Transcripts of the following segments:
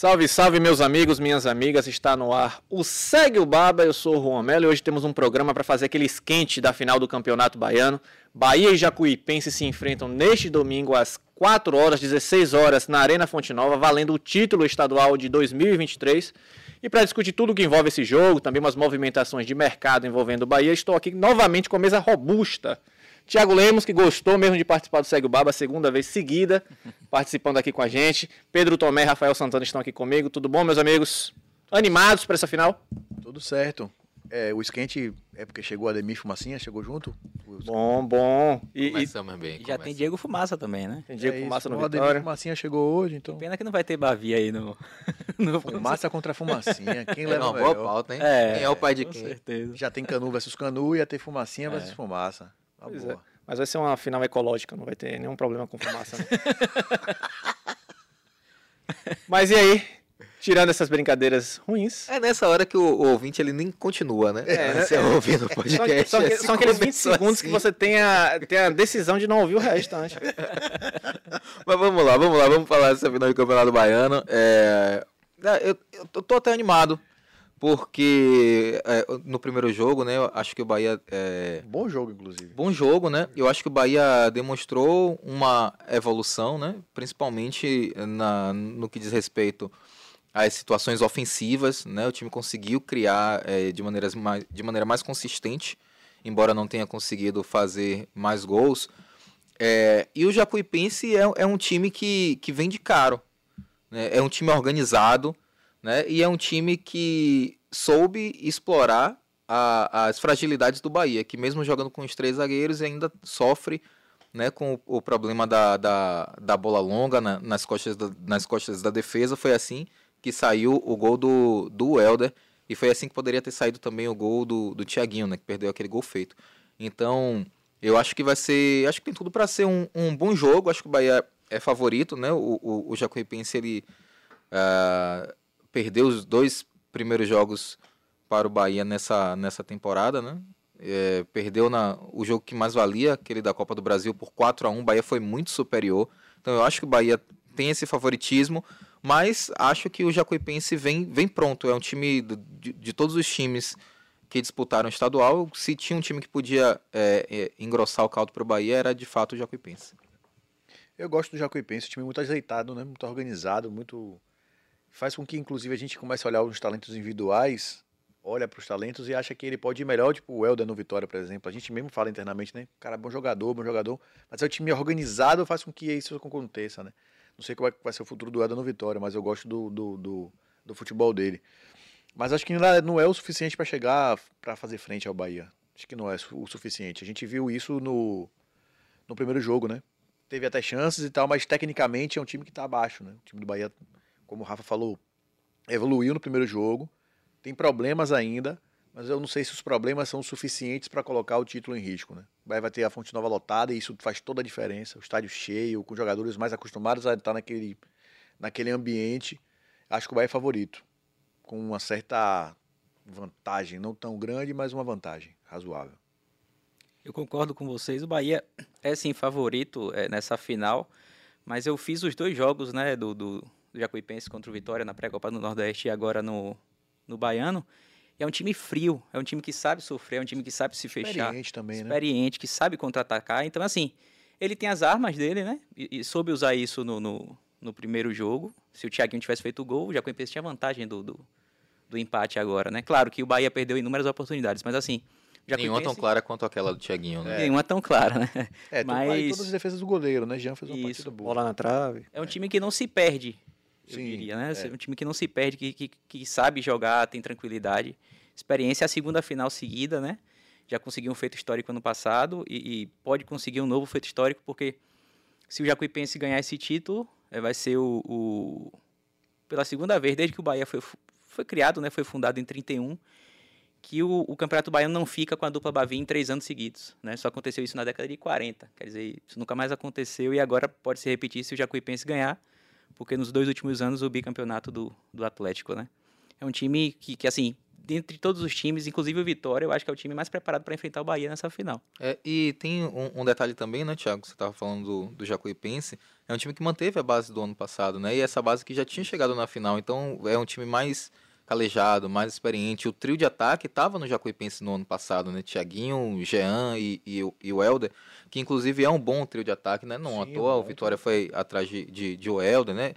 Salve, salve, meus amigos, minhas amigas. Está no ar o Segue o Baba. Eu sou o Juan Melo e hoje temos um programa para fazer aquele esquente da final do Campeonato Baiano. Bahia e Jacuipense se enfrentam neste domingo às 4 horas, 16 horas, na Arena Fonte Nova, valendo o título estadual de 2023. E para discutir tudo que envolve esse jogo, também umas movimentações de mercado envolvendo o Bahia, estou aqui novamente com a mesa robusta. Tiago Lemos, que gostou mesmo de participar do Segue o Baba, segunda vez seguida, participando aqui com a gente. Pedro Tomé e Rafael Santana estão aqui comigo. Tudo bom, meus amigos? Animados para essa final? Tudo certo. É, o esquente é porque chegou a Ademir Fumacinha, chegou junto. Bom, bom. E, Começamos bem. E já tem Diego Fumaça também, né? Tem Diego é Fumaça isso, no o Vitória. Ademir Fumacinha chegou hoje, então. Pena que não vai ter Bavi aí no... no... Fumaça contra Fumacinha. Quem É leva uma boa pauta, hein? É, quem é o pai de com quem? certeza. Já tem Canu versus Canu, ia ter Fumacinha É. versus Fumaça. Uma Pois boa. Mas vai ser uma final ecológica, não vai ter nenhum problema com fumaça. Não. Mas e aí? Tirando essas brincadeiras ruins. É nessa hora que o, o ouvinte ele nem continua, né? É, né? Você ouvindo o podcast. são- assim, são aqueles 20 começou segundos que assim. você tem a, tem a decisão de não ouvir o restante. Mas vamos lá, vamos lá, vamos falar dessa final do Campeonato Baiano. É, é, eu, eu tô até animado, porque é, no primeiro jogo, né, eu acho que o Bahia. É, Bom jogo, inclusive. bom jogo, né? Eu acho que o Bahia demonstrou uma evolução, né? Principalmente na, no que diz respeito às situações ofensivas, né? O time conseguiu criar eh, de, maneiras mais, de maneira mais consistente, embora não tenha conseguido fazer mais gols. Eh, e o Jacuipense é, é um time que, que vem de caro. né? É um time organizado, né? E é um time que soube explorar a- as fragilidades do Bahia, que mesmo jogando com os três zagueiros ainda sofre né, com o, o problema da, da, da bola longa na- nas, costas da, nas costas da defesa. Foi assim que saiu o gol do, do Helder e foi assim que poderia ter saído também o gol do, do Thiaguinho, né, que perdeu aquele gol feito. Então, eu acho que vai ser. Acho que tem tudo para ser um, um bom jogo. Acho que o Bahia é favorito, né? O, o, o Jacuipense ele ah, perdeu os dois primeiros jogos para o Bahia nessa, nessa temporada, né? É, perdeu na, o jogo que mais valia, aquele da Copa do Brasil, por 4 a 1 O Bahia foi muito superior. Então eu acho que o Bahia tem esse favoritismo, mas acho que o Jacuipense vem, vem pronto. É um time de, de todos os times que disputaram o estadual. Se tinha um time que podia é, é, engrossar o caldo para o Bahia, era de fato o Jacuipense. Eu gosto do Jacuipense, um time muito ajeitado, né? Muito organizado, muito. Faz com que, inclusive, a gente comece a olhar os talentos individuais, olha para os talentos e acha que ele pode ir melhor, tipo o Helder no Vitória, por exemplo. A gente mesmo fala internamente, né? Cara, bom jogador, bom jogador. Mas é o time organizado faz com que isso aconteça, né? Não sei é que vai ser o futuro do Helder no Vitória, mas eu gosto do, do, do, do futebol dele. Mas acho que não é- não é o suficiente para chegar, para fazer frente ao Bahia. Acho que não é o suficiente. A gente viu isso no, no primeiro jogo, né? Teve até chances e tal, mas tecnicamente é um time que está abaixo, né? O time do Bahia, como o Rafa falou, evoluiu no primeiro jogo, tem problemas ainda, mas eu não sei se os problemas são suficientes para colocar o título em risco, né? Vai ter a Fonte Nova lotada e isso faz toda a diferença. O estádio cheio, com jogadores mais acostumados a estar naquele, naquele ambiente. Acho que o Bahia é favorito, com uma certa vantagem, não tão grande, mas uma vantagem razoável. Eu concordo com vocês. O Bahia é sim favorito é, nessa final, mas eu fiz os dois jogos, né, do, do, do Jacuipense contra o Vitória na pré-copa do Nordeste e agora no, no Baiano. E é um time frio, é um time que sabe sofrer, é um time que sabe se fechar, Experiente também, né? experiente, que sabe contra-atacar. Então, assim, ele tem as armas dele, né? E, e soube usar isso no, no, no primeiro jogo. Se o Thiaguinho tivesse feito o gol, o Jacuipense tinha vantagem do, do, do empate agora, né? Claro que o Bahia perdeu inúmeras oportunidades, mas assim. o Nenhuma tão Jacuipense- clara quanto aquela do Thiaguinho, né? Nenhuma tão clara, né? É, mas... Mas- todas as defesas do goleiro, né? Jean fez uma Isso. partida boa. Bola na trave. É um time que não se perde, eu Sim, diria, né? é. É um time que não se perde, que, que, que sabe jogar, tem tranquilidade. Experiência é a segunda final seguida, né? Já conseguiu um feito histórico ano passado e, e pode conseguir um novo feito histórico, porque se o Jacuipense ganhar esse título, eh, vai ser o, o- pela segunda vez, desde que o Bahia foi, foi criado, né? Foi fundado em 31, que o, o Campeonato Baiano não fica com a dupla Bavi em três anos seguidos, né? Só aconteceu isso na década de 40, quer dizer, isso nunca mais aconteceu e agora pode se repetir se o Jacuipense ganhar, porque nos dois últimos anos o bicampeonato do, do Atlético, né? É um time que, que, assim, dentre todos os times, inclusive o Vitória, eu acho que é o time mais preparado para enfrentar o Bahia nessa final. É, e tem um, um, detalhe também, né, Thiago? Você estava falando do, do Jacuipense. É um time que manteve a base do ano passado, né? E essa base que já tinha chegado na final. Então é um time mais calejado, mais experiente. O trio de ataque estava no Jacuipense no ano passado, né? Tiaguinho, Jean e, e, e, o Helder, que inclusive é um bom trio de ataque, né? Não Sim, à toa, o Vitória foi atrás de, de, de o Helder, né?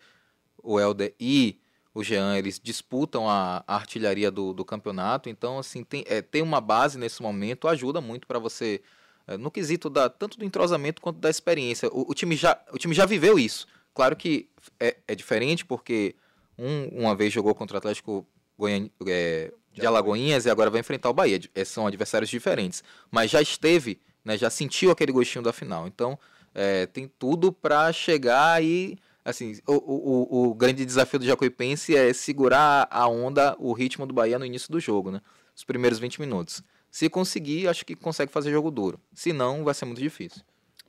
O Helder e o Jean, eles disputam a, a artilharia do, do, campeonato. Então, assim, tem, é, tem uma base nesse momento, ajuda muito para você, é, no quesito da, tanto do entrosamento quanto da experiência. O, o, time, já, o time já viveu isso. Claro que é, é diferente, porque um, uma vez jogou contra o Atlético Goiânia, é, de Alagoinhas e agora vai enfrentar o Bahia. É, são adversários diferentes. Mas já esteve, né, já sentiu aquele gostinho da final. Então, é, tem tudo para chegar e. Assim, o, o, o grande desafio do Jacuipense é segurar a onda, o ritmo do Bahia no início do jogo, né? Os primeiros 20 minutos. Se conseguir, acho que consegue fazer jogo duro. Se não, vai ser muito difícil.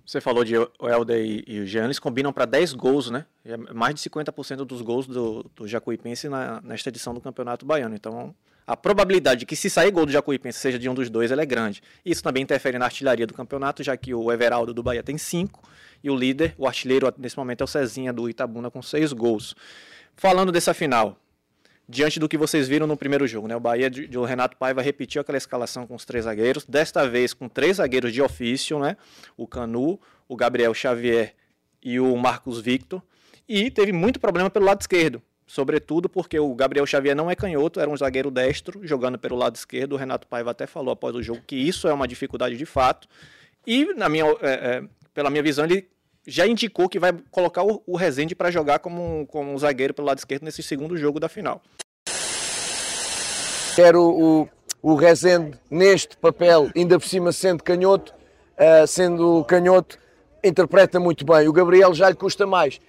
Você falou de o Helder e, o Jean, eles combinam para 10 gols, né? É mais de 50% dos gols do, do Jacuipense na, nesta edição do Campeonato Baiano. Então, a probabilidade de que se sair gol do Jacuipense seja de um dos dois, ela é grande. Isso também interfere na artilharia do campeonato, já que o Everaldo do Bahia tem 5 e o líder, o artilheiro nesse momento é o Cezinha do Itabuna com 6 gols. Falando dessa final, diante do que vocês viram no primeiro jogo. Né? O Bahia de, de Renato Paiva repetiu aquela escalação com os três zagueiros, desta vez com três zagueiros de ofício, né? o Canu, o Gabriel Xavier e o Marcos Victor, e teve muito problema pelo lado esquerdo, sobretudo porque o Gabriel Xavier não é canhoto, era um zagueiro destro, jogando pelo lado esquerdo, o Renato Paiva até falou após o jogo que isso é uma dificuldade de fato, e na minha, é, é, pela minha visão ele já indicou que vai colocar o, o Rezende para jogar como, como zagueiro pelo lado esquerdo nesse segundo jogo da final. Quero o, o Rezende neste papel, ainda por cima sendo canhoto, uh, sendo canhoto, interpreta muito bem. O Gabriel já lhe custa mais.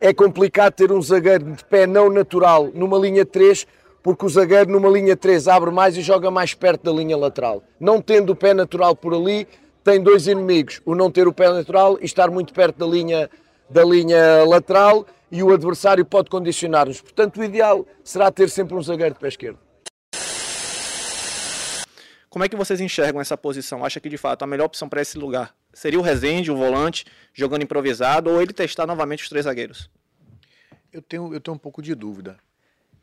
É complicado ter um zagueiro de pé não natural numa linha 3, porque o zagueiro numa linha 3 abre mais e joga mais perto da linha lateral. Não tendo o pé natural por ali, tem dois inimigos: o não ter o pé natural e estar muito perto da linha, da linha lateral, e o adversário pode condicionar-nos. Portanto, o ideal será ter sempre um zagueiro de pé esquerdo. Como é que vocês enxergam essa posição? Acha que de fato a melhor opção para esse lugar seria o Rezende, o volante, jogando improvisado, ou ele testar novamente os três zagueiros? Eu tenho, eu tenho um pouco de dúvida.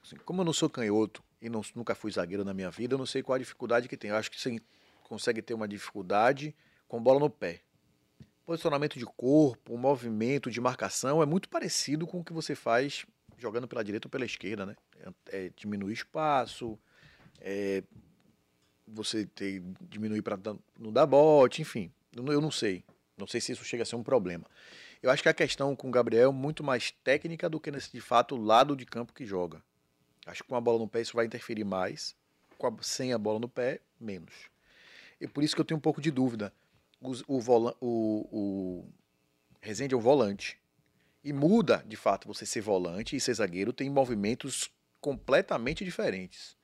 Assim, como eu não sou canhoto e não, nunca fui zagueiro na minha vida, eu não sei qual a dificuldade que tem. Eu acho que você consegue ter uma dificuldade com bola no pé. Posicionamento de corpo, movimento de marcação é muito parecido com o que você faz jogando pela direita ou pela esquerda, né? É, é diminuir espaço, é, você ter, diminuir para não dar bote, enfim. Eu não sei. Não sei se isso chega a ser um problema. Eu acho que a questão com o Gabriel é muito mais técnica do que nesse, de fato, lado de campo que joga. Acho que com a bola no pé isso vai interferir mais, a, sem a bola no pé, menos. E por isso que eu tenho um pouco de dúvida o, vola, o, o Rezende é um volante. E muda, de fato, você ser volante e ser zagueiro tem movimentos completamente diferentes.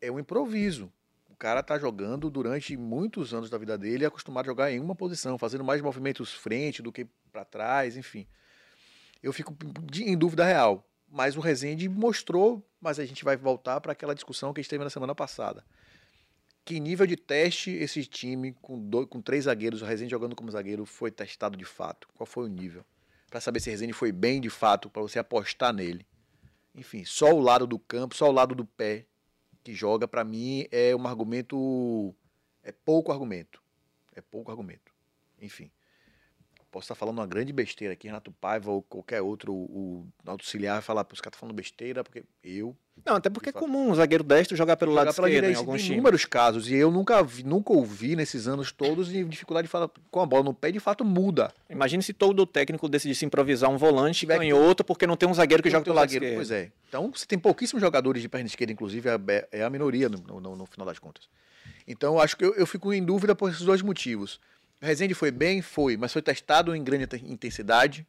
É um improviso. O cara tá jogando durante muitos anos da vida dele, é acostumado a jogar em uma posição, fazendo mais movimentos frente do que para trás, enfim. Eu fico em dúvida real. Mas o Rezende mostrou, mas a gente vai voltar para aquela discussão que a gente teve na semana passada que nível de teste esse time com, dois, com três zagueiros, o Rezende jogando como zagueiro, foi testado de fato? Qual foi o nível? Para saber se o Rezende foi bem de fato, para você apostar nele. Enfim, só o lado do campo, só o lado do pé que joga, para mim, é um argumento. É pouco argumento. É pouco argumento. Enfim. Posso estar falando uma grande besteira aqui, Renato Paiva ou qualquer outro, o, o auxiliar, falar, os caras estão falando besteira, porque eu. Não, até porque é comum um zagueiro destro jogar pelo jogar lado esquerdo direita, em alguns times. inúmeros casos, e eu nunca, vi, nunca ouvi nesses anos todos de dificuldade de falar com a bola no pé, de fato muda. Imagine se todo técnico decidisse improvisar um volante e outro porque não tem um zagueiro que joga pelo lado esquerdo. Pois é. Então você tem pouquíssimos jogadores de perna esquerda, inclusive é, é a minoria no, no, no final das contas. Então acho que eu, eu fico em dúvida por esses dois motivos. Rezende foi bem? Foi, mas foi testado em grande intensidade?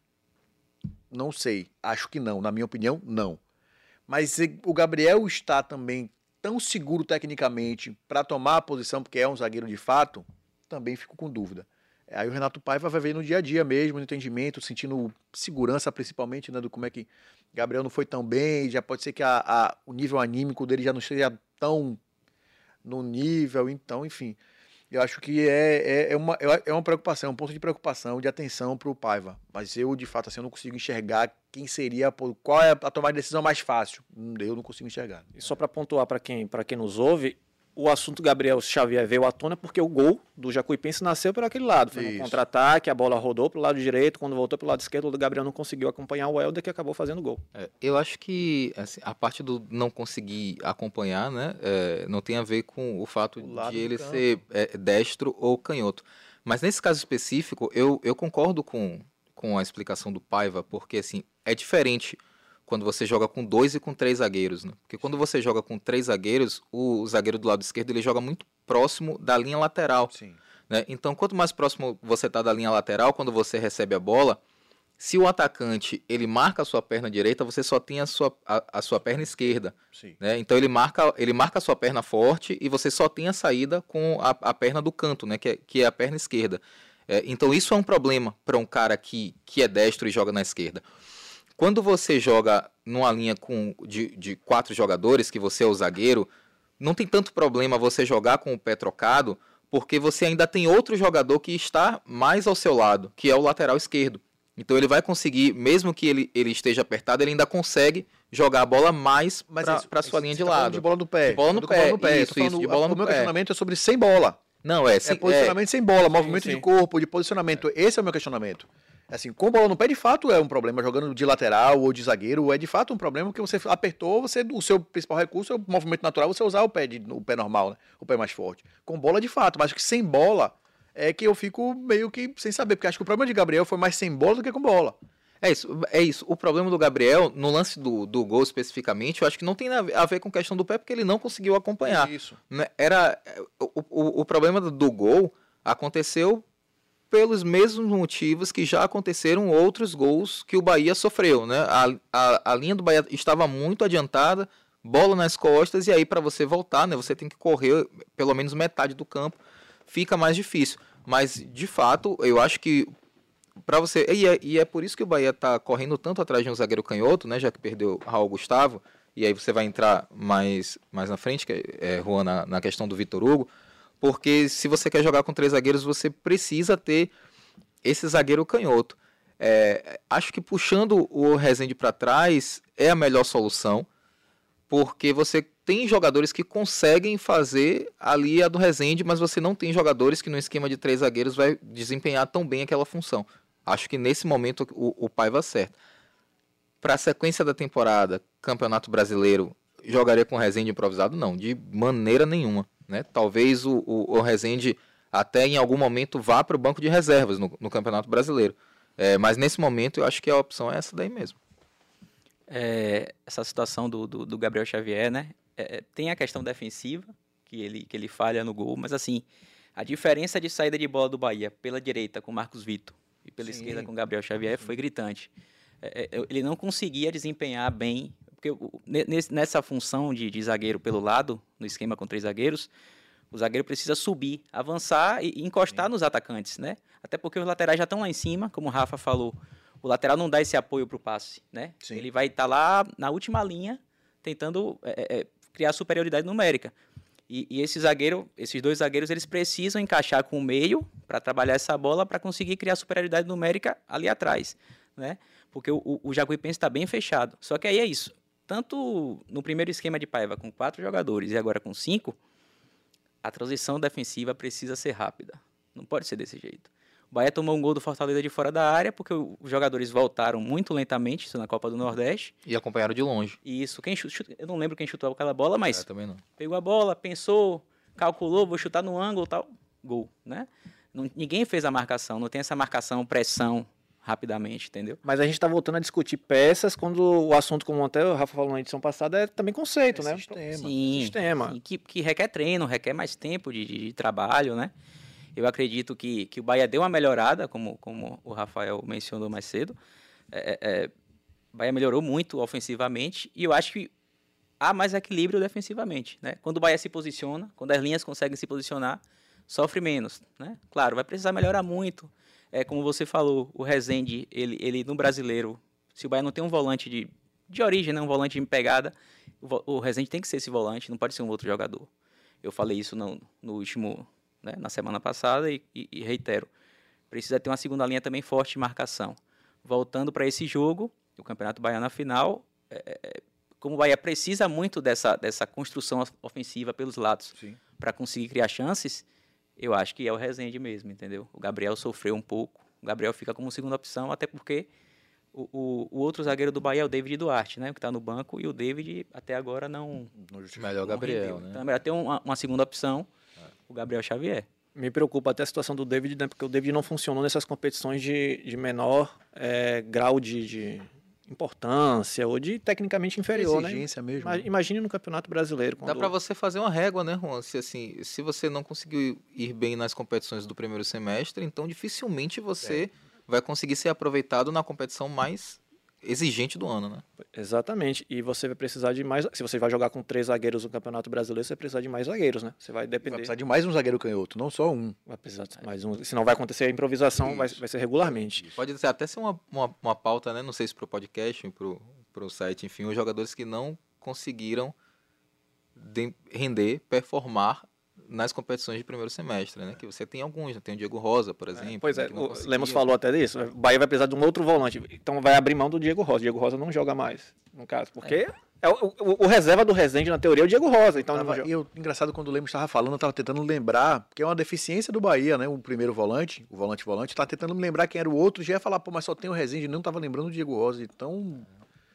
Não sei, acho que não, na minha opinião, não. Mas o Gabriel está também tão seguro tecnicamente para tomar a posição, porque é um zagueiro de fato, também fico com dúvida. Aí o Renato Paiva vai ver no dia a dia mesmo, no entendimento, sentindo segurança principalmente, né, do como é que Gabriel não foi tão bem, já pode ser que a, a- o nível anímico dele já não seja tão no nível, então, enfim. Eu acho que é, é, é uma, é uma preocupação, é um ponto de preocupação, de atenção para o Paiva. Mas eu, de fato, assim, eu não consigo enxergar quem seria, qual é a tomada de decisão mais fácil. Hum, Eu não consigo enxergar. E só para pontuar para quem, quem nos ouve, o assunto Gabriel Xavier veio à tona porque o gol do Jacuipense nasceu por aquele lado. Foi um Isso. contra-ataque, a bola rodou pro lado direito, quando voltou pro lado esquerdo, o Gabriel não conseguiu acompanhar o Helder que acabou fazendo o gol. É, eu acho que assim, a parte do não conseguir acompanhar, né, é, não tem a ver com o fato O de ele ser é, destro ou canhoto. Mas nesse caso específico, eu, eu concordo com, com a explicação do Paiva, porque assim, é diferente quando você joga com dois e com três zagueiros, né? Porque quando você joga com três zagueiros, o, zagueiro do lado esquerdo ele joga muito próximo da linha lateral. Sim. né? Então, quanto mais próximo você está da linha lateral, quando você recebe a bola, se o atacante ele marca a sua perna direita, você só tem a sua, a, a sua perna esquerda. Sim. Né? Então ele marca, ele marca a sua perna forte e você só tem a saída com a, a perna do canto, né? que, é, que é a perna esquerda. É, então isso é um problema para um cara que, que é destro e joga na esquerda. Quando você joga numa linha com, de, de quatro jogadores, que você é o zagueiro, não tem tanto problema você jogar com o pé trocado, porque você ainda tem outro jogador que está mais ao seu lado, que é o lateral esquerdo. Então ele vai conseguir, mesmo que ele, ele esteja apertado, ele ainda consegue jogar a bola mais para sua linha de tá lado. De bola no pé. De bola no Eu tô com pé, isso, falando- isso, de bola o no meu pé. questionamento é sobre sem bola. Não, é, É sim, posicionamento sem bola, movimento de sim. corpo, de posicionamento. Esse é o meu questionamento. Assim, com bola no pé, de fato, é um problema. Jogando de lateral ou de zagueiro, é de fato um problema que você apertou, você, o seu principal recurso é o movimento natural, você usar o pé, de, o pé normal, né? O pé mais forte. Com bola, de fato, mas que sem bola é que eu fico meio que sem saber, porque acho que o problema de Gabriel foi mais sem bola do que com bola. É isso, é isso. O problema do Gabriel, no lance do, do gol especificamente, eu acho que não tem a ver- com questão do pé, porque ele não conseguiu acompanhar. Isso. né? Era o, o, o problema do, do gol aconteceu pelos mesmos motivos que já aconteceram outros gols que o Bahia sofreu, né? A, a, a linha do Bahia estava muito adiantada, bola nas costas e aí para você voltar, né? Você tem que correr pelo menos metade do campo, fica mais difícil. Mas de fato, eu acho que para você e é, e é por isso que o Bahia tá correndo tanto atrás de um zagueiro canhoto, né? Já que perdeu Raul Gustavo e aí você vai entrar mais mais na frente, que é, é Juan, na, na questão do Vitor Hugo, porque se você quer jogar com três zagueiros, você precisa ter esse zagueiro canhoto. É, acho que puxando o Rezende para trás é a melhor solução, porque você tem jogadores que conseguem fazer ali a do Rezende, mas você não tem jogadores que no esquema de três zagueiros vai desempenhar tão bem aquela função. Acho que nesse momento o, o Paiva acerta. Para a sequência da temporada, Campeonato Brasileiro, jogaria com o Rezende improvisado? Não, de maneira nenhuma. Né? Talvez o, o, o Rezende até em algum momento vá para o banco de reservas no, no Campeonato Brasileiro. É, mas nesse momento eu acho que a opção é essa daí mesmo. É, essa situação do, do, do Gabriel Xavier, né? É, tem a questão defensiva, que ele, que ele falha no gol, mas assim, a diferença de saída de bola do Bahia pela direita com Marcos Vitor e pela Sim. esquerda com Gabriel Xavier foi gritante. É, é, ele não conseguia desempenhar bem, porque nessa função de, de zagueiro pelo lado, no esquema com três zagueiros, o zagueiro precisa subir, avançar e, encostar nos atacantes, né? Até porque os laterais já estão lá em cima, como o Rafa falou. O lateral não dá esse apoio para o passe, né? Sim. Ele vai estar lá na última linha tentando é, é, criar superioridade numérica. E, e esse zagueiro, esses dois zagueiros, eles precisam encaixar com o meio para trabalhar essa bola para conseguir criar superioridade numérica ali atrás, né? Porque o, o, o Jacuipense está bem fechado. Só que aí é isso. Tanto no primeiro esquema de Paiva com quatro jogadores e agora com cinco, a transição defensiva precisa ser rápida. Não pode ser desse jeito. O Bahia tomou um gol do Fortaleza de fora da área porque os jogadores voltaram muito lentamente, isso na Copa do Nordeste. E acompanharam de longe. E isso, quem chu- chuta, eu não lembro quem chutou aquela bola, mas É, também não. pegou a bola, pensou, calculou, vou chutar no ângulo tal, gol, né? Não- ninguém fez a marcação, não tem essa marcação, pressão rapidamente, entendeu? Mas a gente está voltando a discutir peças quando o assunto, como até o Rafa falou na edição passada, é também conceito, né? sistema. Sim, Sistema. sim, que, que requer treino, requer mais tempo de, de- de trabalho, né? Eu acredito que, que o Bahia deu uma melhorada, como, como o Rafael mencionou mais cedo. É, é, o Bahia melhorou muito ofensivamente e eu acho que há mais equilíbrio defensivamente, né? Quando o Bahia se posiciona, quando as linhas conseguem se posicionar, sofre menos, né? Claro, vai precisar melhorar muito. É como você falou, o Rezende, ele, ele no brasileiro, se o Bahia não tem um volante de, de origem, né, um volante de pegada, o, o Rezende tem que ser esse volante, não pode ser um outro jogador. Eu falei isso no, no último, né, na semana passada e, e- e reitero. Precisa ter uma segunda linha também forte de marcação. Voltando para esse jogo, o Campeonato Baiano na final, é, é, como o Bahia precisa muito dessa, dessa construção of- ofensiva pelos lados para conseguir criar chances, eu acho que é o Rezende mesmo, entendeu? O Gabriel sofreu um pouco, o Gabriel fica como segunda opção, até porque o, o, o outro zagueiro do Bahia é o David Duarte, né? Que está no banco, e o David até agora não. Não. Melhor não Gabriel, rendeu. né? Então é melhor ter uma, uma segunda opção, o Gabriel Xavier. Me preocupa até a situação do David, né? Porque o David não funcionou nessas competições de, de menor eh, grau de, de importância ou de tecnicamente inferior, né? Exigência mesmo. Ima- Imagine no Campeonato Brasileiro. Dá pra você fazer uma régua, né, Juan? Se, assim, se você não conseguiu ir bem nas competições do primeiro semestre, então dificilmente você vai conseguir ser aproveitado na competição mais exigente do ano, né? Exatamente. E você vai precisar de mais. Se você vai jogar com três zagueiros no Campeonato Brasileiro, você vai precisar de mais zagueiros, né? Você vai Vai depender. precisar de mais um zagueiro canhoto, não só um. Vai precisar de mais um. Senão vai acontecer a improvisação, vai, vai ser regularmente. Pode ser- até ser uma, uma, uma pauta, né? Não sei se pro podcast, pro, pro site, enfim, os jogadores que não conseguiram de- render, performar nas competições de primeiro semestre, né? Que você tem alguns, né? tem o Diego Rosa, por exemplo. Pois né, é, que não o conseguia. Lemos falou até disso. O Bahia vai precisar de um outro volante. Então vai abrir mão do Diego Rosa. O Diego Rosa não joga mais, no caso. Porque é. o, o- o reserva do Rezende, na teoria, é o Diego Rosa. Então não Tava- e eu, engraçado, quando o Lemos estava falando, eu estava tentando lembrar, porque é uma deficiência do Bahia, né? O primeiro volante, o volante-volante, tá tentando me lembrar quem era o outro, já ia falar, pô, mas só tem o Rezende, não tava lembrando o Diego Rosa, então...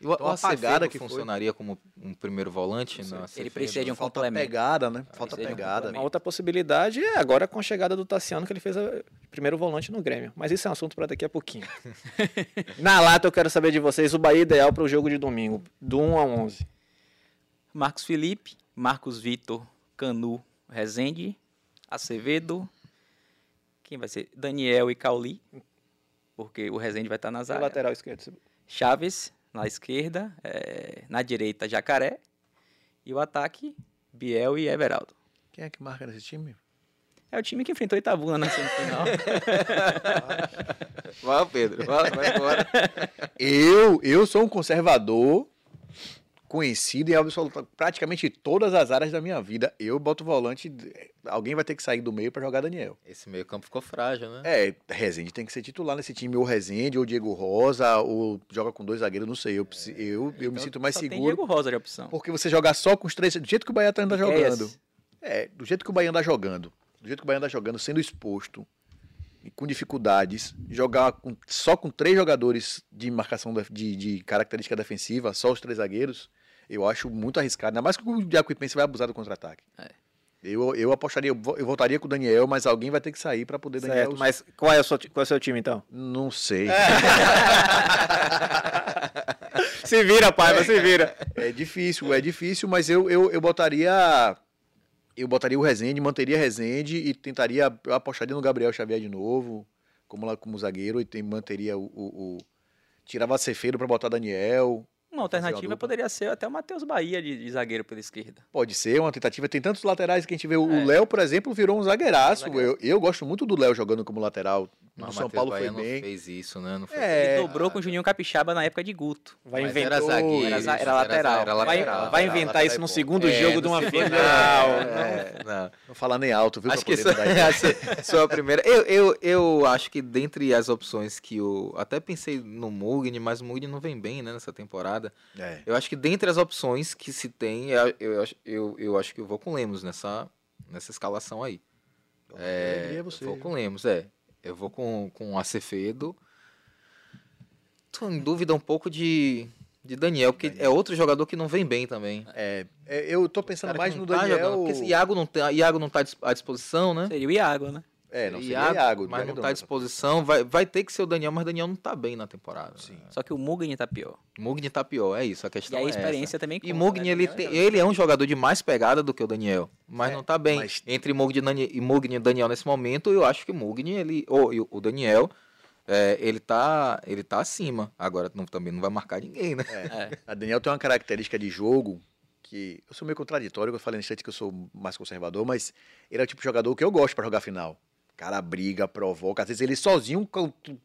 E o, tão o apagada Acevedo que foi. funcionaria como um primeiro volante? na Ele precisa de um Falta complemento. pegada, né? Falta Precisa de um pegada. Uma outra possibilidade é agora com a chegada do Tassiano, que ele fez o primeiro volante no Grêmio. Mas isso é um assunto para daqui a pouquinho. Na lata, eu quero saber de vocês o Bahia ideal para o jogo de domingo, do 1 a 11. Marcos Felipe, Marcos Vitor, Canu, Rezende, Acevedo. Quem vai ser? Daniel e Cauli. Porque o Rezende vai estar na O zaga. lateral esquerdo. Chaves na esquerda, eh, na direita Jacaré e o ataque Biel e Everaldo. Quem é que marca nesse time? É o time que enfrentou Itabuna na semifinal. Vai, Pedro, vai, vai embora. Eu, eu sou um conservador conhecido em absoluta, praticamente todas as áreas da minha vida. Eu boto volante, alguém vai ter que sair do meio para jogar Daniel. Esse meio campo ficou frágil, né? É, Rezende tem que ser titular nesse time, ou Rezende, ou Diego Rosa, ou joga com dois zagueiros, não sei. Eu, preci- eu, eu me sinto mais Só tem seguro. Diego Rosa de opção. Porque você jogar só com os três. Do jeito que o Bahia tá anda É jogando. esse. É, do jeito que o Bahia anda jogando. Do jeito que o Bahia anda jogando, sendo exposto e com dificuldades, jogar com- só com três jogadores de marcação de, de característica defensiva, só os três zagueiros, eu acho muito arriscado. Ainda mais que o Jacuipense vai abusar do contra-ataque. É. Eu, eu apostaria, eu vo- eu voltaria com o Daniel, mas alguém vai ter que sair para poder Daniel. Certo, mas qual é, o seu, qual é o seu time então? Não sei. Se vira, pai, se vira. É difícil, é difícil, mas eu, eu, eu botaria. Eu botaria o Rezende, manteria Rezende e tentaria. Eu apostaria no Gabriel Xavier de novo, como lá como zagueiro, e tem- manteria o. o, o tirava Cefeiro para botar Daniel. Uma uma alternativa dupla. poderia ser até o Matheus Bahia de, de zagueiro pela esquerda. Pode ser uma tentativa. Tem tantos laterais que a gente vê. O É. Léo, por exemplo, virou um zagueiraço. Zagueiraço. Eu, eu gosto muito do Léo jogando como lateral. No Mas São Paulo Bahia foi não bem. fez isso, né? Não foi É, Ele dobrou com o Juninho Capixaba na época de Guto. Vai Mas inventar. era zagueiro. Era era era- lateral. era Vai, lateral. vai lateral, inventar lateral isso é no segundo É, jogo no de uma final. É, não. Não falar nem alto, viu? Acho que isso sou a primeira. Eu, eu, eu acho que dentre as opções que eu. Até pensei no Mugni, mas o Mugni não vem bem né, nessa temporada. É. Eu acho que dentre as opções que se tem, eu, eu, acho- eu, eu acho que eu vou com o Lemos nessa, nessa escalação aí. É, É eu você. vou com o Lemos, é. Eu vou com, com o Acevedo. Tô em dúvida um pouco de, de Daniel, porque é outro jogador que não vem bem também. É, é, eu tô pensando mais no tá Daniel. jogando, porque Iago não, tá, Iago não tá à disposição, né? Seria o Iago, né? É, não seria Iago, Iago. mas Iago não tá à disposição. Vai, vai ter que ser o Daniel, mas o Daniel não tá bem na temporada. Sim. Só que o Mugni tá pior. Mugni tá pior, é isso. A E questão aí a é experiência essa. também E conta, Mugni, né? ele, tem- ele é um jogador de mais pegada do que o Daniel. Mas É, não tá bem. mas- Entre Mugni e e Mugni e Daniel nesse momento, eu acho que o Mugni, ele. Ou e o Daniel, é, ele, tá, ele tá acima. Agora não- também não vai marcar ninguém, né? É. A Daniel tem uma característica de jogo que. Eu sou meio contraditório, eu falei no instante que eu sou mais conservador, mas ele é o tipo de jogador que eu gosto pra jogar final. O cara briga, provoca. Às vezes ele sozinho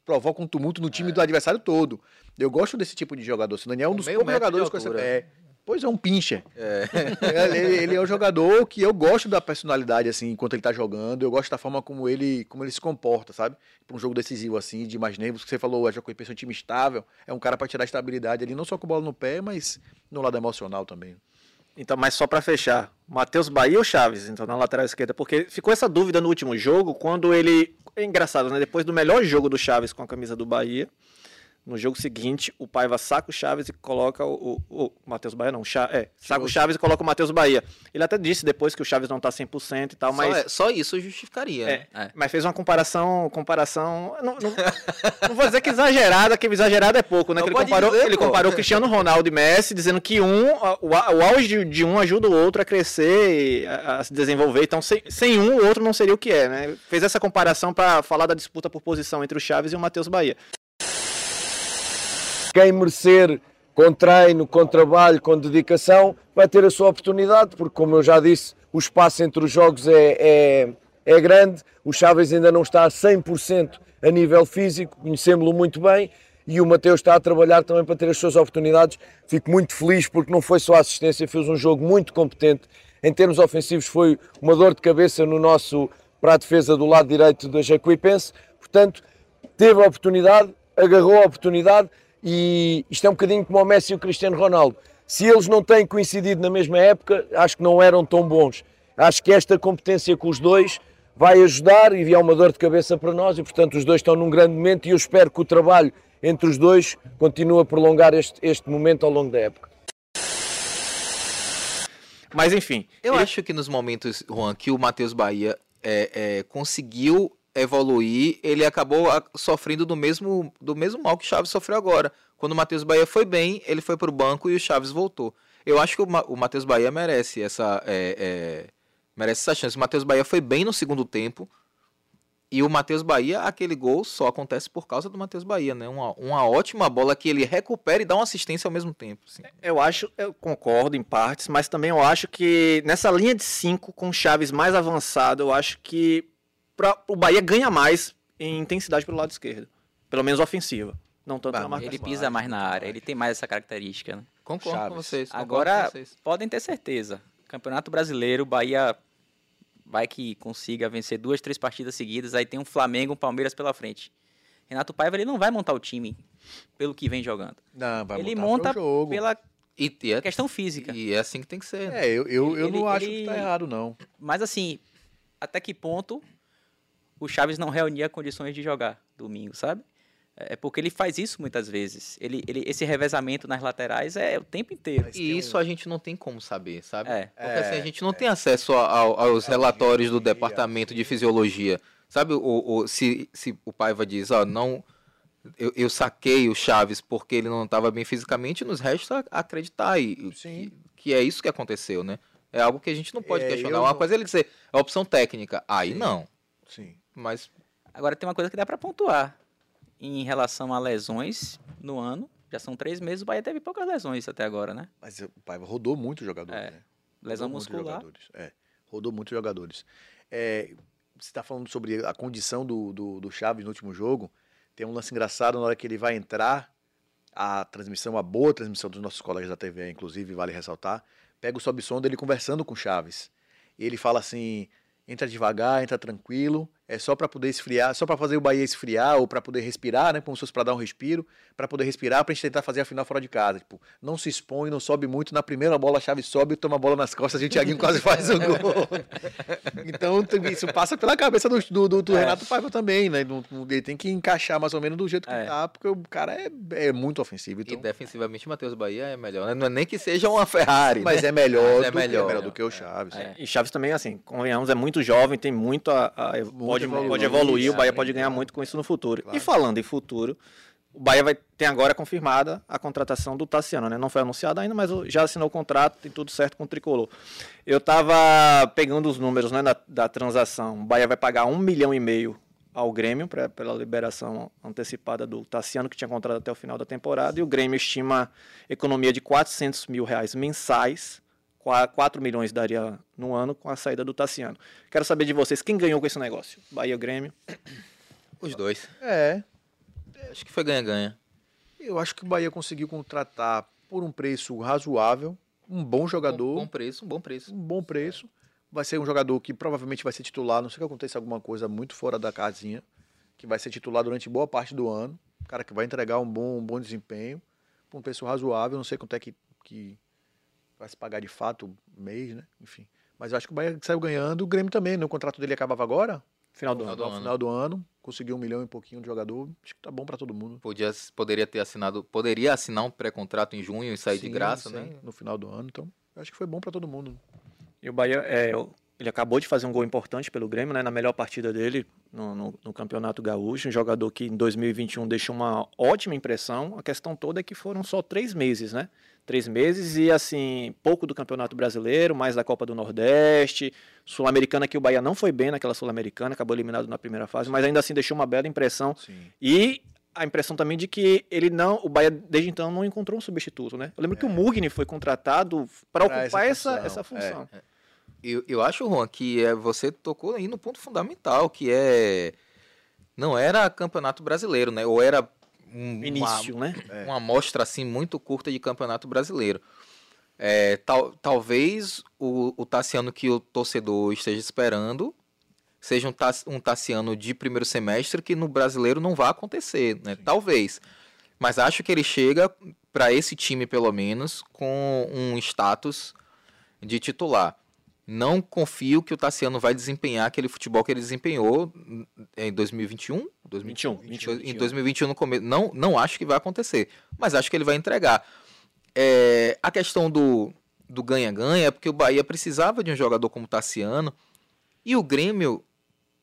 provoca um tumulto no time do adversário todo. Eu gosto desse tipo de jogador. O Daniel é um Um dos poucos jogadores com essa. É, pois é, um pincher. ele, ele é um jogador que eu gosto da personalidade, assim, enquanto ele tá jogando. Eu gosto da forma como ele, como ele se comporta, sabe? Pra um jogo decisivo, assim, de mais nervos. Que você falou, a Jacuipense é um time estável. É um cara pra tirar a estabilidade ali, não só com bola no pé, mas no lado emocional também. Então, mas só pra fechar, Matheus Bahia ou Chaves, então na lateral esquerda, porque ficou essa dúvida no último jogo, quando ele, é engraçado, né, depois do melhor jogo do Chaves com a camisa do Bahia, no jogo seguinte, o Paiva saca o Chaves e coloca o, o, o Matheus Bahia não, Cha, é, saca o Chaves e coloca o Matheus Bahia. Ele até disse depois que o Chaves não tá 100% e tal, mas Só, é- só isso justificaria. É, né? mas fez uma comparação, comparação, não, não- não vou dizer que exagerada, que exagerado é pouco, né? Ele comparou, dizer, ele pô. comparou Cristiano Ronaldo e Messi, dizendo que um, o, o auge de, um ajuda o outro a crescer, e a, a se desenvolver. Então, sem, sem um, o outro não seria o que é, né? Fez essa comparação para falar da disputa por posição entre o Chaves e o Matheus Bahia. Quem merecer com treino, com trabalho, com dedicação, vai ter a sua oportunidade, porque, como eu já disse, o espaço entre os jogos é, é, é grande. O Chaves ainda não está a 100% a nível físico, conhecemos-lo muito bem. E o Mateus está a trabalhar também para ter as suas oportunidades. Fico muito feliz porque não foi só assistência, fez um jogo muito competente. Em termos ofensivos, foi uma dor de cabeça no nosso para a defesa do lado direito da Jacuipense. Portanto, teve a oportunidade, agarrou a oportunidade e isto é um bocadinho como o Messi e o Cristiano Ronaldo. Se eles não têm coincidido na mesma época, acho que não eram tão bons. Acho que esta competência com os dois vai ajudar e é uma dor de cabeça para nós e, portanto, os dois estão num grande momento e eu espero que o trabalho entre os dois continue a prolongar este, este momento ao longo da época. Mas enfim, Eu acho que nos momentos, Juan, que o Matheus Bahia é, é, conseguiu evoluir, ele acabou sofrendo do mesmo, do mesmo mal que o Chaves sofreu agora. Quando o Matheus Bahia foi bem, ele foi pro banco e o Chaves voltou. Eu acho que o, Ma- o Matheus Bahia merece essa, é, é, merece essa chance. O Matheus Bahia foi bem no segundo tempo. E o Matheus Bahia, aquele gol só acontece por causa do Matheus Bahia, né? Uma, uma ótima bola que ele recupera e dá uma assistência ao mesmo tempo. assim. Eu acho, eu concordo em partes, mas também eu acho que nessa linha de 5 com Chaves mais avançado, eu acho que pra, o Bahia ganha mais em intensidade pelo lado esquerdo. Pelo menos ofensiva. Não tanto Bah, na marcação. Ele pisa mais na área, ele tem mais essa característica, né? Concordo com Chaves. vocês. concordo com Agora, vocês. podem ter certeza. Campeonato Brasileiro, Bahia vai que consiga vencer duas, três partidas seguidas, aí tem um Flamengo, um Palmeiras pela frente. Renato Paiva ele não vai montar o time pelo que vem jogando. Não, vai ele montar monta jogo. pela E, e é, questão física. e é assim que tem que ser. né? É, eu, eu, eu Ele- não acho ele- que tá errado, não. Mas assim, até que ponto o Chaves não reunia condições de jogar domingo, sabe? É porque ele faz isso muitas vezes. Ele, ele, esse revezamento nas laterais é o tempo inteiro. E um- isso a gente não tem como saber, sabe? É. Porque assim, a É, gente não tem acesso ao- aos relatórios do departamento de fisiologia. Sabe, o, o- se, se o Paiva diz, ó, não. Eu, eu saquei o Chaves porque ele não estava bem fisicamente, nos resta acreditar e, Sim. que, que é isso que aconteceu, né? É algo que a gente não pode É, questionar. Uma não- coisa é ele dizer, é opção técnica. Aí Sim. não. Sim. Mas Agora tem uma coisa que dá pra pontuar. Em relação a lesões no ano, já são três meses, o Bahia teve poucas lesões até agora, né? Mas o Paiva rodou muito jogador, É. né? Lesão Rodou muitos muscular. jogadores, É, rodou muitos jogadores. É, você está falando sobre a condição do, do, do Chaves no último jogo. Tem um lance engraçado na hora que ele vai entrar, a transmissão, a boa transmissão dos nossos colegas da TV, inclusive, vale ressaltar, pega o sobe som dele conversando com o Chaves. E ele fala assim: entra devagar, entra tranquilo, é só para poder esfriar, só para fazer o Bahia esfriar ou para poder respirar, né, como se fosse para dar um respiro, para poder respirar, pra gente tentar fazer a final fora de casa, tipo, não se expõe, não sobe muito, na primeira bola a chave sobe, toma a bola nas costas e o Thiaguinho quase faz o gol. então, isso passa pela cabeça do, do, do- do É. Renato Paiva também, né, ele tem que encaixar mais ou menos do jeito que É. tá, porque o cara é, é muito ofensivo, e então, defensivamente o Matheus Bahia é melhor. né? Não é nem que seja uma Ferrari. mas né? é melhor, Mas é do, melhor. é melhor do que o Chaves. É, e Chaves também, assim, convenhamos, é muito jovem, tem muito a. a- pode, evoluir, pode evoluir, o Bahia pode ganhar muito com isso no futuro. Claro. E falando em futuro, o Bahia vai tem agora confirmada a contratação do Tassiano, né? Não foi anunciado ainda, mas já assinou o contrato, tem tudo certo com o Tricolor. Eu tava pegando os números né, da, da transação. O Bahia vai pagar um milhão e meio ao Grêmio pra, pela liberação antecipada do Tassiano, que tinha contrato até o final da temporada, e o Grêmio estima economia de 400 mil reais mensais 4 milhões daria no ano com a saída do Tassiano. Quero saber de vocês, quem ganhou com esse negócio? Bahia ou Grêmio? Os dois. É, Acho que foi ganha-ganha. eu acho que o Bahia conseguiu contratar por um preço razoável, um bom jogador, Bom, bom preço, um bom preço. um bom preço. Vai ser um jogador que provavelmente vai ser titular, não sei que aconteça alguma coisa muito fora da casinha, que vai ser titular durante boa parte do ano. Cara que vai entregar um bom, um bom desempenho, por um preço razoável, não sei quanto é que, que vai se pagar de fato mês, né? Enfim. Mas eu acho que o Bahia saiu ganhando, o Grêmio também, né? O contrato dele acabava agora, Final do Final ano. do no ano. final do ano, conseguiu um milhão e pouquinho de jogador, acho que tá bom pra todo mundo. Podia, poderia ter assinado, poderia assinar um pré-contrato em junho e sair de Sim, graça, sim, né? No final do ano, então eu acho que foi bom pra todo mundo. E o Bahia, é, ele acabou de fazer um gol importante pelo Grêmio, né, na melhor partida dele no, no- no Campeonato Gaúcho. Um jogador que em 2021 deixou uma ótima impressão. A questão toda é que foram só três meses, né? Três meses e, assim, pouco do Campeonato Brasileiro, mais da Copa do Nordeste. Sul-Americana, que o Bahia não foi bem naquela Sul-Americana, acabou eliminado na primeira fase, mas ainda assim deixou uma bela impressão. Sim. E a impressão também de que ele não, o Bahia desde então não encontrou um substituto, né? Eu lembro que o Mugni foi contratado para ocupar essa essa, função, essa função. Eu, eu acho, Juan, que é, você tocou aí no ponto fundamental, que é. Não era campeonato brasileiro, né? Ou era um, Início, né? uma, uma amostra assim muito curta de campeonato brasileiro. É, tal, talvez o, o Tassiano que o torcedor esteja esperando seja um, um Tassiano de primeiro semestre que no brasileiro não vai acontecer, né? Talvez. Mas acho que ele chega para esse time, pelo menos, com um status de titular. Não confio que o Tassiano vai desempenhar aquele futebol que ele desempenhou em 2021, 21, 21, em 2021 no começo. Não, não acho que vai acontecer, mas acho que ele vai entregar. É, a questão do do ganha-ganha é porque o Bahia precisava de um jogador como o Tassiano e o Grêmio,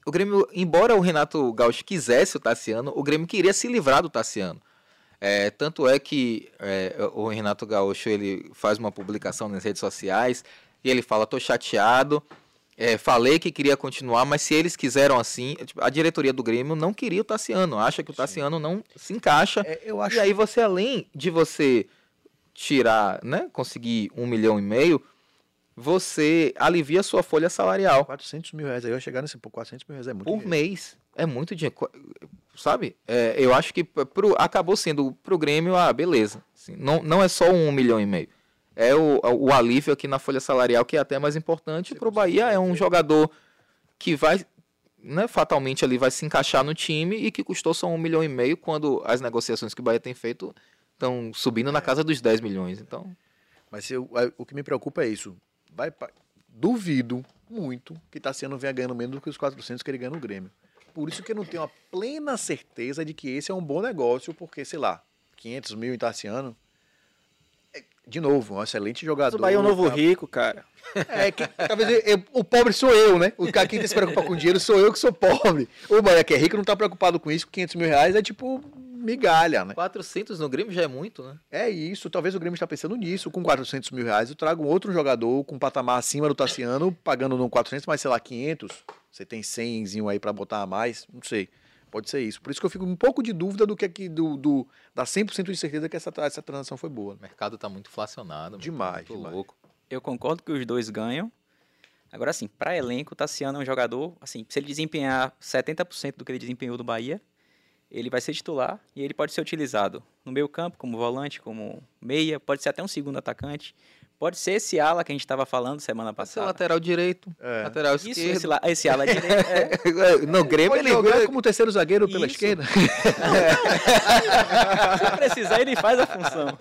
o Grêmio, embora o Renato Gaúcho quisesse o Tassiano, o Grêmio queria se livrar do Tassiano. É, tanto é que é, o Renato Gaúcho ele faz uma publicação nas redes sociais e ele fala: tô chateado, é, falei que queria continuar, mas se eles quiseram assim, tipo, a diretoria do Grêmio não queria o Tassiano, acha que o Tassiano não se encaixa. É, eu acho E aí você, além de você tirar, né, conseguir um milhão e meio, você alivia a sua folha salarial 400 mil reais. Aí eu chegar nesse, pô, 400 mil reais é muito por dinheiro. mês. É muito dinheiro. Sabe? É, eu acho que pro, acabou sendo pro Grêmio, ah, beleza. Assim, não, não é só um milhão e meio. É o, o alívio aqui na folha salarial, que é até mais importante. Pro Bahia é um jogador que vai, né, fatalmente ali vai se encaixar no time e que custou só um milhão e meio quando as negociações que o Bahia tem feito estão subindo na casa dos 10 milhões. Então, Mas eu- a- o que me preocupa é isso. Vai, duvido muito que Tassiano venha ganhando menos do que os 400 que ele ganha no Grêmio. Por isso que eu não tenho a plena certeza de que esse é um bom negócio, porque, sei lá, 500 mil em Tassiano. De novo, um excelente Mas jogador. o Bahia é um novo tá- rico, cara. É, que, talvez eu- eu- o pobre sou eu, né? O cara que se preocupar com dinheiro sou eu que sou pobre. O Bahia que é rico não tá preocupado com isso, 500 mil reais é tipo migalha, né? 400 no Grêmio já é muito, né? É isso, talvez o Grêmio está pensando nisso. Com 400 mil reais, eu trago um outro jogador com um patamar acima do Tassiano, pagando no 400, mas sei lá, 500. Você tem 100 aí para botar a mais, não sei. Pode ser isso. Por isso que eu fico um pouco de dúvida do que aqui, do, do, da 100% de certeza que essa, essa transação foi boa. O mercado tá muito inflacionado. Demais, muito demais. louco. Eu concordo que os dois ganham. Agora, assim, para elenco, o Tassiano é um jogador, assim, se ele desempenhar 70% do que ele desempenhou do Bahia, ele vai ser titular e ele pode ser utilizado no meio campo, como volante, como meia, pode ser até um segundo atacante, pode ser esse ala que a gente estava falando semana passada. lateral direito, É. lateral Isso, esquerdo. esse, la- esse ala direito, é, no Grêmio Pode ele jogar como terceiro zagueiro pela Isso. esquerda. Se precisar, ele faz a função.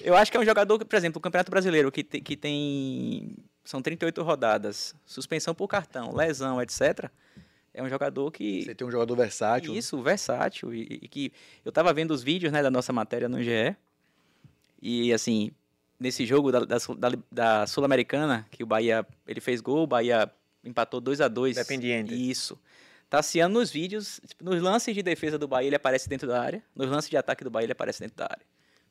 Eu acho que é um jogador, que, por exemplo, o Campeonato Brasileiro, que, te- que tem. São 38 rodadas, suspensão por cartão, lesão, etc. É um jogador que. Você tem um jogador versátil. Isso, versátil. E, e que eu tava vendo os vídeos né, da nossa matéria no GE. E assim, nesse jogo da, da, da, Sul-Americana, que o Bahia ele fez gol, o Bahia empatou 2 a 2 Independiente. Isso. Tassiano nos vídeos, tipo, nos lances de defesa do Bahia ele aparece dentro da área, nos lances de ataque do Bahia ele aparece dentro da área.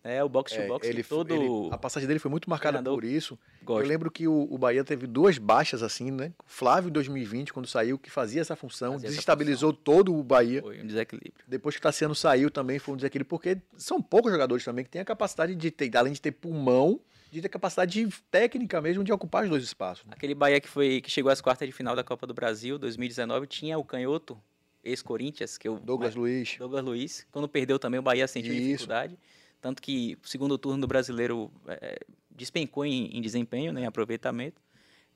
É, o box to É, ele, todo ele- a passagem dele foi muito marcada treinador por isso. gosta. Eu lembro que o, o Bahia teve duas baixas assim, né? O Flávio em 2020, quando saiu, que fazia essa função, Fazia essa desestabilizou todo o Bahia. Foi um desequilíbrio. Depois que o Tassiano saiu também foi um desequilíbrio, porque são poucos jogadores também que têm a capacidade de ter, além de ter pulmão, de ter capacidade de- técnica mesmo de ocupar os dois espaços. né? Aquele Bahia que foi que chegou às quartas de final da Copa do Brasil 2019 tinha o canhoto ex-Corinthians, que o Douglas Luiz. Douglas Luiz. Quando perdeu também o Bahia sentiu Isso. dificuldade, tanto que o segundo turno do Brasileiro é, despencou em, em desempenho, né, em aproveitamento.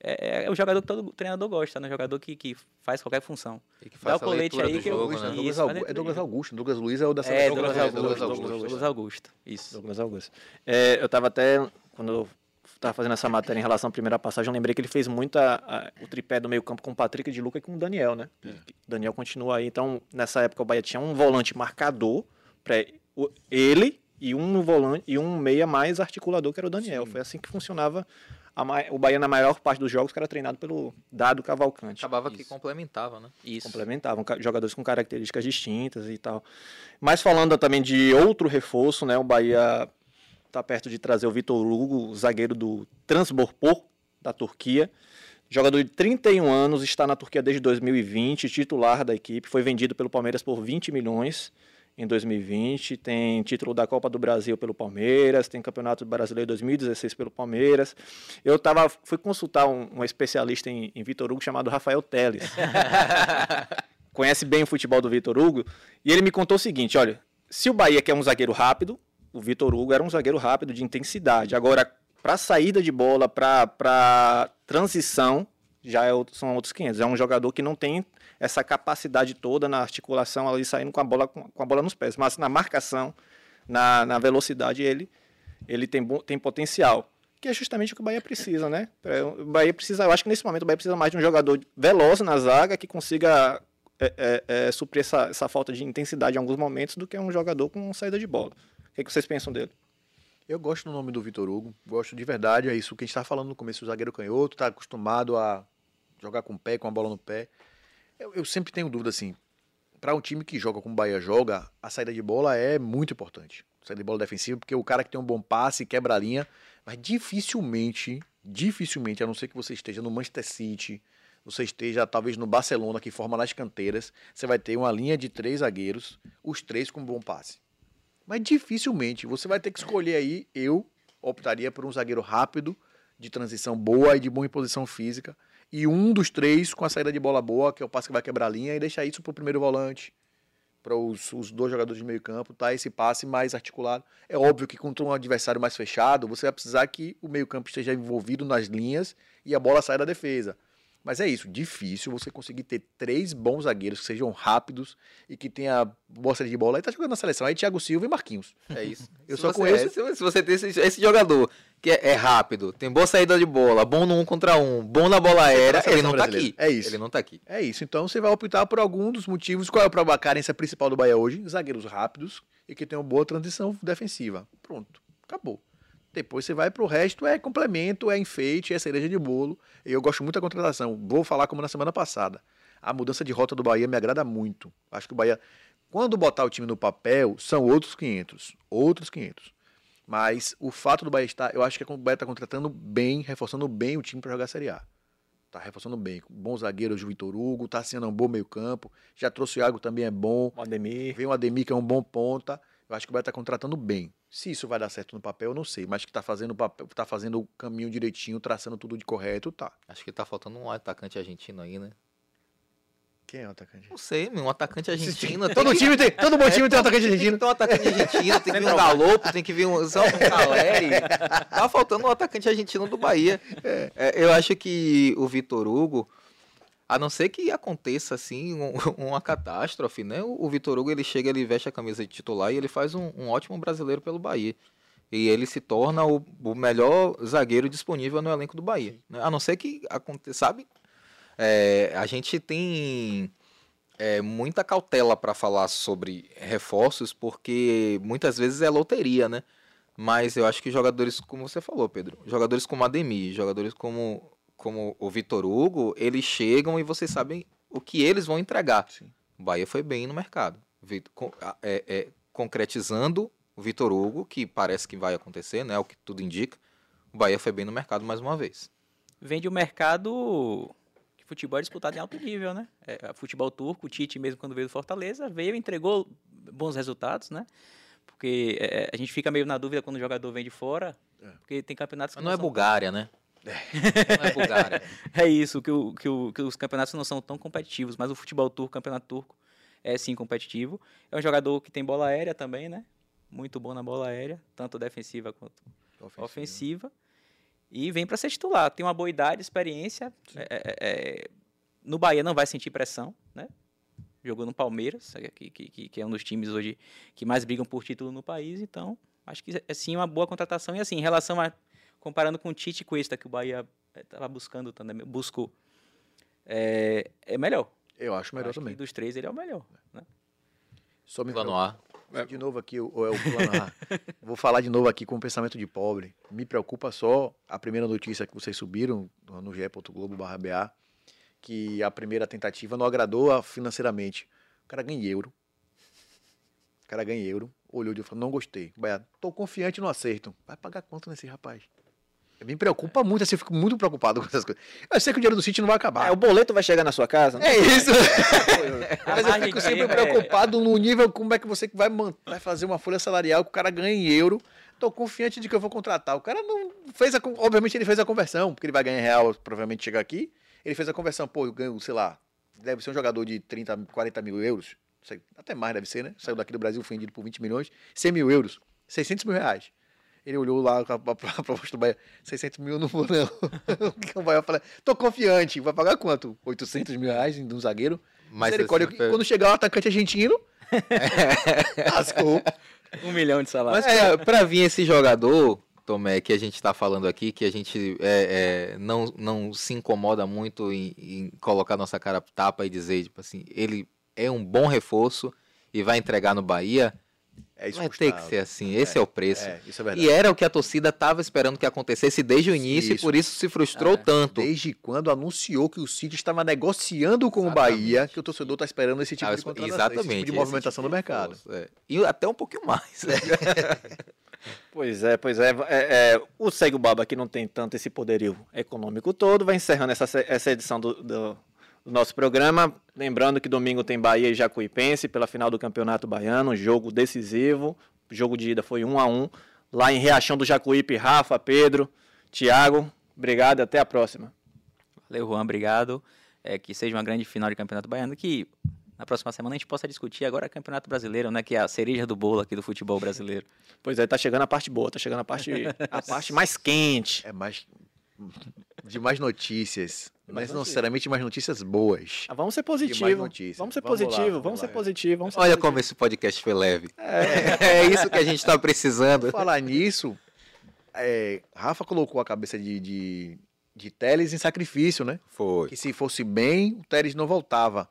É, é o jogador que todo treinador gosta, né? Jogador que, que faz qualquer função. E que Dá o faz colete aí que eu- jogo, Isso, né? Douglas faz Augu- leitura é Douglas Augusto. Douglas Luiz é o da É, Douglas. Augusto. Douglas Douglas, Augusto. Douglas Augusto. Isso. Douglas Augusto. É, eu estava até, quando eu estava fazendo essa matéria em relação à primeira passagem, eu lembrei que ele fez muito a- a- o tripé do meio campo com o Patrick de Luca e com o Daniel, né? O Daniel continua aí. Então, nessa época, o Bahia tinha um volante marcador, pra o- ele e um volante e um meia mais articulador, que era o Daniel. Foi assim que funcionava o Bahia na maior parte dos jogos, que era treinado pelo Dado Cavalcante. Acabava que Isso. complementava, né? Isso. complementavam, jogadores com características distintas e tal. Mas falando também de outro reforço, né? O Bahia está perto de trazer o Vitor Hugo, zagueiro do Transborpor, da Turquia. Jogador de 31 anos, está na Turquia desde 2020, titular da equipe, foi vendido pelo Palmeiras por 20 milhões em 2020, tem título da Copa do Brasil pelo Palmeiras, tem Campeonato Brasileiro 2016 pelo Palmeiras. Eu tava, fui consultar um, um especialista em, em Vitor Hugo chamado Rafael Teles. Conhece bem o futebol do Vitor Hugo, e ele me contou o seguinte, olha, se o Bahia quer um zagueiro rápido, o Vitor Hugo era um zagueiro rápido, de intensidade. Agora, para saída de bola, para transição, já é outro- são outros 500. É um jogador que não tem essa capacidade toda na articulação, ali saindo com a bola, com a bola nos pés. Mas na marcação, na, na velocidade, ele, ele tem, tem potencial. Que é justamente o que o Bahia precisa, né? É, O Bahia precisa, eu acho que nesse momento o Bahia precisa mais de um jogador veloz na zaga que consiga é, é, é, suprir essa, essa falta de intensidade em alguns momentos do que um jogador com saída de bola. O que, que vocês pensam dele? Eu gosto do nome do Vitor Hugo, gosto de verdade, é isso que a gente estava falando no começo, o zagueiro canhoto, tá acostumado a jogar com o pé, com a bola no pé. Eu, eu sempre tenho dúvida, assim, para um time que joga como o Bahia joga, a saída de bola é muito importante. Saída de bola defensiva, porque o cara que tem um bom passe, quebra a linha, mas dificilmente, dificilmente, a não ser que você esteja no Manchester City, você esteja talvez no Barcelona, que forma nas canteiras, você vai ter uma linha de três zagueiros, os três com bom passe. Mas dificilmente. Você vai ter que escolher aí. Eu optaria por um zagueiro rápido, de transição boa e de boa imposição física. E um dos três com a saída de bola boa, que é o passe que vai quebrar a linha, e deixar isso para o primeiro volante, para os, os dois jogadores de meio campo, tá? Esse passe mais articulado. É óbvio que contra um adversário mais fechado, você vai precisar que o meio campo esteja envolvido nas linhas e a bola saia da defesa. Mas é isso, difícil você conseguir ter três bons zagueiros que sejam rápidos e que tenha boa saída de bola. Aí tá jogando na seleção, aí Thiago Silva e Marquinhos. É isso. Eu Se só você- conheço- é, se, se você tem esse, esse jogador que é, é rápido, tem boa saída de bola, bom no um contra um, bom na bola aérea, seleção ele não tá brasileira. aqui. É isso. Ele não tá aqui. É isso, então você vai optar por algum dos motivos. Qual é a carência principal do Bahia hoje? Zagueiros rápidos e que tenham boa transição defensiva. Pronto, acabou. Depois você vai pro resto, é complemento, é enfeite, é cereja de bolo. Eu gosto muito da contratação. Vou falar como na semana passada. A mudança de rota do Bahia me agrada muito. Acho que o Bahia, quando botar o time no papel, são outros 500. Outros 500. Mas o fato do Bahia estar, eu acho que o Bahia está contratando bem, reforçando bem o time para jogar a Série A. Tá reforçando bem. Bons zagueiros, o Vitor Hugo, tá sendo um bom meio campo. Já trouxe o Iago, também é bom. O Ademir. Vem o Ademir, que é um bom ponta. Eu acho que o Bahia tá contratando bem. Se isso vai dar certo no papel, eu não sei. Mas que tá fazendo o papel, tá fazendo o caminho direitinho, traçando tudo de correto, tá. Acho que tá faltando um atacante argentino aí, né? Quem é o atacante? Não sei, meu, um atacante argentino. tem Todo que- time tem, todo bom time tem um atacante Tem argentino. que ter um atacante argentino, tem que vir um Galopo, tem que vir um só um Caleri. Tá faltando um atacante argentino do Bahia. É, eu acho que o Vitor Hugo, a não ser que aconteça assim um- uma catástrofe, né? O, o Vitor Hugo ele chega, ele veste a camisa de titular e ele faz um, um ótimo brasileiro pelo Bahia. E ele se torna o, o melhor zagueiro disponível no elenco do Bahia. né? A não ser que aconteça, sabe? É, a gente tem é, muita cautela para falar sobre reforços, porque muitas vezes é loteria, né? Mas eu acho que jogadores, como você falou, Pedro, jogadores como Ademir, jogadores como, como o Vitor Hugo, eles chegam e vocês sabem o que eles vão entregar. Sim. O Bahia foi bem no mercado, é- é, concretizando o Vitor Hugo, que parece que vai acontecer, né? O que tudo indica. O Bahia foi bem no mercado mais uma vez. Vem de um mercado que futebol é disputado em alto nível, né? É, futebol turco, o Tite mesmo quando veio do Fortaleza, veio e entregou bons resultados, né? Porque é, a gente fica meio na dúvida quando o jogador vem de fora, porque tem campeonatos que Mas não é Bulgária, né? Não é Bulgária. É isso, que, o, que, o, que os campeonatos não são tão competitivos, mas o futebol turco, o campeonato turco, é sim competitivo. É um jogador que tem bola aérea também, né? Muito bom na bola aérea, tanto defensiva quanto ofensiva. E vem para ser titular. Tem uma boa idade, experiência. É, é, é, no Bahia não vai sentir pressão, né? Jogou no Palmeiras, é, que, que- que é um dos times hoje que mais brigam por título no país. Então, acho que é sim uma boa contratação. E assim, em relação a. Comparando com o Tite Cuesta, que o Bahia estava buscando também, buscou. É, é melhor. Eu acho melhor Acho que também. dos três ele é o melhor. Né? Só me Plano A. De novo aqui, o- é o plano A. Vou falar de novo aqui com o pensamento de pobre. Me preocupa só a primeira notícia que vocês subiram no ge.globo barra BA, que a primeira tentativa não agradou financeiramente. O cara ganha euro. O cara ganha euro. Olhou e falou, não gostei. Bahia, tô confiante no acerto. Vai pagar quanto nesse rapaz? Me preocupa muito, assim, eu fico muito preocupado com essas coisas. Eu sei que o dinheiro do City não vai acabar. É, o boleto vai chegar na sua casa? É isso. Mas eu fico sempre preocupado no nível como é que você vai, vai fazer uma folha salarial que o cara ganha em euro. Tô confiante de que eu vou contratar. O cara não fez a. Obviamente ele fez a conversão, porque ele vai ganhar real, provavelmente chegar aqui. Ele fez a conversão, pô, eu ganho, sei lá, deve ser um jogador de 30, 40 mil euros. sei, até mais deve ser, né? Saiu daqui do Brasil, foi vendido por 20 milhões, 100 mil euros, 600 mil reais. Ele olhou lá a, a, proposta do Bahia, 600 mil não vou não. o Bahia fala, tô confiante, vai pagar quanto? 800 mil reais de um zagueiro? Mas assim, foi- quando chegar o atacante argentino, lascou. Um milhão de salário. Mas pra, pra vir esse jogador, Tomé, que a gente tá falando aqui, que a gente é, é, não, não se incomoda muito em, em colocar nossa cara a tapa e dizer, tipo assim, ele é um bom reforço e vai entregar no Bahia, É isso vai ter que ser assim, esse é, o preço. É, isso é verdade. E era o que a torcida tava esperando que acontecesse desde o início Isso. e por isso se frustrou tanto. Desde quando anunciou que o City estava negociando com o Exatamente. Bahia, que o torcedor está esperando esse tipo Tava de contratação, Exatamente. esse tipo de esse movimentação tipo no mercado. é. E até um pouquinho mais. Pois é, pois é. é, é, o Segue o Baba, que não tem tanto esse poderio econômico todo, vai encerrando essa, essa edição do, do- do nosso programa. Lembrando que domingo tem Bahia e Jacuipense pela final do Campeonato Baiano, jogo decisivo. O jogo de ida foi 1 a 1 Lá em Riachão do Jacuípe, Rafa, Pedro, Thiago, obrigado e até a próxima. Valeu, Juan, obrigado. É, que seja uma grande final de Campeonato Baiano, que na próxima semana a gente possa discutir agora Campeonato Brasileiro, né? Que é a cereja do bolo aqui do futebol brasileiro. Pois é, tá chegando a parte boa, tá chegando a parte, a parte mais quente. É mais. De mais notícias. Mas não necessariamente mais notícias boas. Ah, vamos ser mais positivo. notícias. Vamos ser Vamos lá, positivo, vamos ser positivo. Vamos ser Olha positivo. como esse podcast foi leve. É, isso que a gente tá precisando. Falar nisso, é, Rafa colocou a cabeça de, de, de Teles em sacrifício, né? Foi. Que se fosse bem, o Teles não voltava.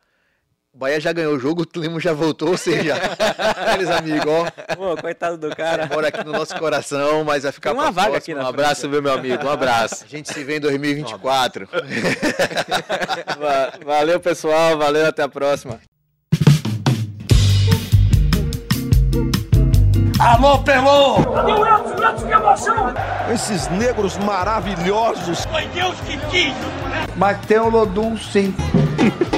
O Bahia já ganhou o jogo, o Lemos já voltou, ou seja, Teles, amigo, ó, Pô, coitado do cara. mora aqui no nosso coração, mas vai ficar Tem uma pra vaga próxima. aqui Um abraço, viu, meu amigo? Um abraço. A gente se vê em 2024. Va- Valeu, pessoal. Valeu, até a próxima. Alô, Pelô! Cadê o Edson? O Edson, que emoção! Esses negros maravilhosos. Foi Deus que quis! Mas tem o Lodum, sim.